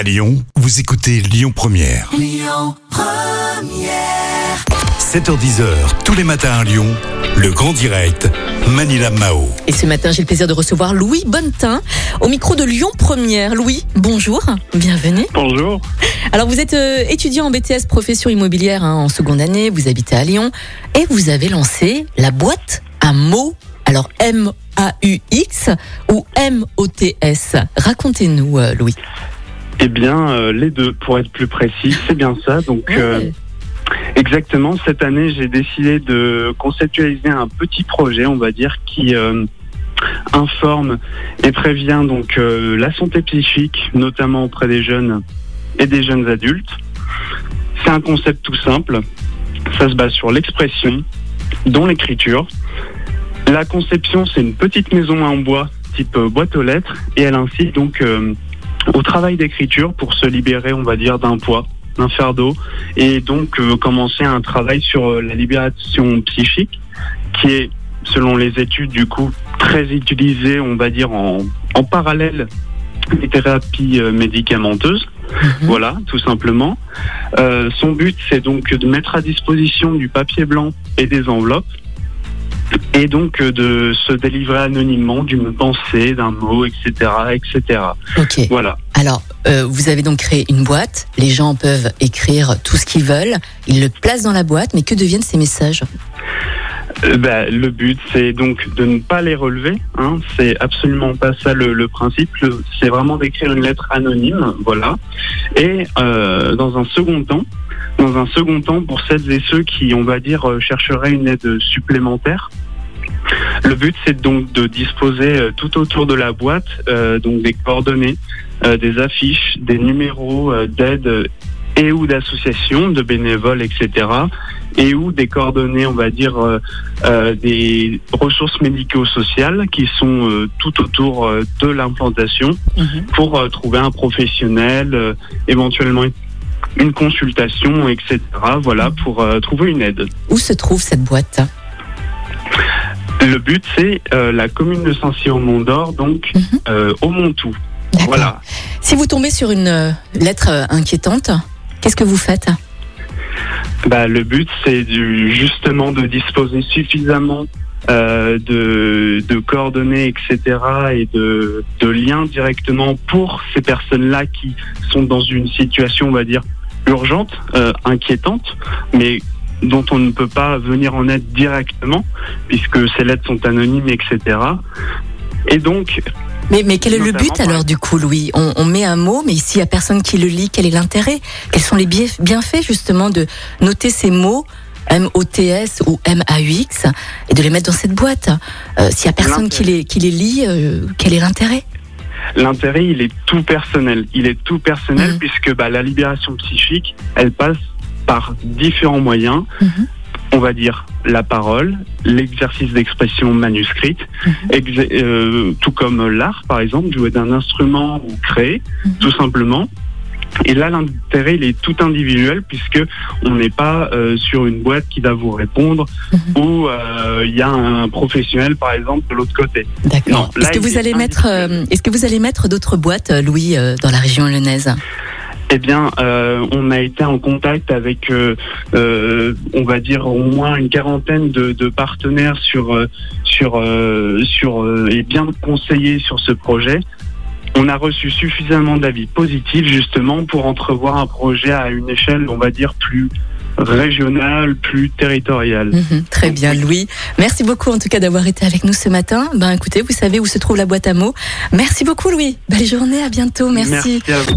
À Lyon, vous écoutez Lyon Première. 7h10h, tous les matins à Lyon, le grand direct, Manila Mao. Et ce matin, j'ai le plaisir de recevoir Louis Bonnetin au micro de Lyon Première. Louis, bonjour, bienvenue. Bonjour. Alors, vous êtes euh, étudiant en BTS profession immobilière hein, en seconde année, vous habitez à Lyon et vous avez lancé la boîte à mots. Alors, M-A-U-X ou M-O-T-S Racontez-nous, euh, Louis. Eh bien, euh, les deux, pour être plus précis, c'est bien ça. Donc, euh, Ouais. exactement, cette année, j'ai décidé de conceptualiser un petit projet, on va dire, qui euh, informe et prévient donc euh, la santé psychique, notamment auprès des jeunes et des jeunes adultes. C'est un concept tout simple. Ça se base sur l'expression, dont l'écriture. La conception, c'est une petite maison en bois, type boîte aux lettres, et elle incite donc euh, au travail d'écriture pour se libérer, on va dire, d'un poids, d'un fardeau, et donc euh, commencer un travail sur euh, la libération psychique, qui est, selon les études, du coup, très utilisée, on va dire, en, en parallèle des thérapies euh, médicamenteuses. Voilà, tout simplement. Euh, son but, c'est donc de mettre à disposition du papier blanc et des enveloppes, et donc euh, de se délivrer anonymement d'une pensée, d'un mot, etc., etc. Ok. Voilà. Alors, euh, vous avez donc créé une boîte. Les gens peuvent écrire tout ce qu'ils veulent. Ils le placent dans la boîte, mais que deviennent ces messages? Euh, bah, le but, c'est donc de ne pas les relever. Hein. C'est absolument pas ça le, le principe. C'est vraiment d'écrire une lettre anonyme, voilà. Et euh, dans un second temps, dans un second temps, pour celles et ceux qui, on va dire, chercheraient une aide supplémentaire. Le but, c'est donc de disposer euh, tout autour de la boîte euh, donc des coordonnées, euh, des affiches, des numéros d'aide et ou d'associations, de bénévoles, etc et ou des coordonnées, on va dire, euh, euh, des ressources médico-sociales qui sont euh, tout autour de l'implantation pour euh, trouver un professionnel, éventuellement une- consultation, etc. Voilà, pour trouver une aide. Où se trouve cette boîte? Le but, c'est euh, la commune de Saint-Cyr-au-Mont-d'Or, donc Mhm. euh, au Montou. Voilà. Si vous tombez sur une euh, lettre euh, inquiétante, qu'est-ce que vous faites? Bah, le but, c'est justement de disposer suffisamment euh, de, de coordonnées, etc., et de, de liens directement pour ces personnes-là qui sont dans une situation, on va dire, urgente, euh, inquiétante, mais dont on ne peut pas venir en aide directement, puisque ces lettres sont anonymes, etc. Et donc, mais, mais quel est le but alors du coup, Louis? On, on met un mot, mais s'il y a personne qui le lit, quel est l'intérêt? Quels sont les bienf- bienfaits justement de noter ces mots M-O-T-S ou M-A-U-X et de les mettre dans cette boîte? Euh, S'il y a personne qui les, qui les lit, euh, quel est l'intérêt? L'intérêt, il est tout personnel. Il est tout personnel Mhm. puisque bah, la libération psychique, elle passe par différents moyens. Mhm. On va dire la parole, l'exercice d'expression manuscrite, Mhm. euh, tout comme l'art, par exemple, jouer d'un instrument ou créer, Mhm. tout simplement. Et là, l'intérêt, il est tout individuel puisque on n'est pas euh, sur une boîte qui va vous répondre Mhm. ou euh, il y a un professionnel, par exemple, de l'autre côté. D'accord. Est-ce que vous allez mettre, est-ce que vous allez mettre d'autres boîtes, Louis, dans la région lyonnaise? Eh bien, euh, on a été en contact avec, euh, euh, on va dire au moins une quarantaine de, de partenaires sur sur sur et bien conseillés sur ce projet. On a reçu suffisamment d'avis positifs justement pour entrevoir un projet à une échelle, on va dire plus régionale, plus territoriale. Mhm, Très bien, Louis. Merci beaucoup en tout cas d'avoir été avec nous ce matin. Ben écoutez, vous savez où se trouve la boîte à mots. Merci beaucoup, Louis. Belle journée, à bientôt. Merci. à vous.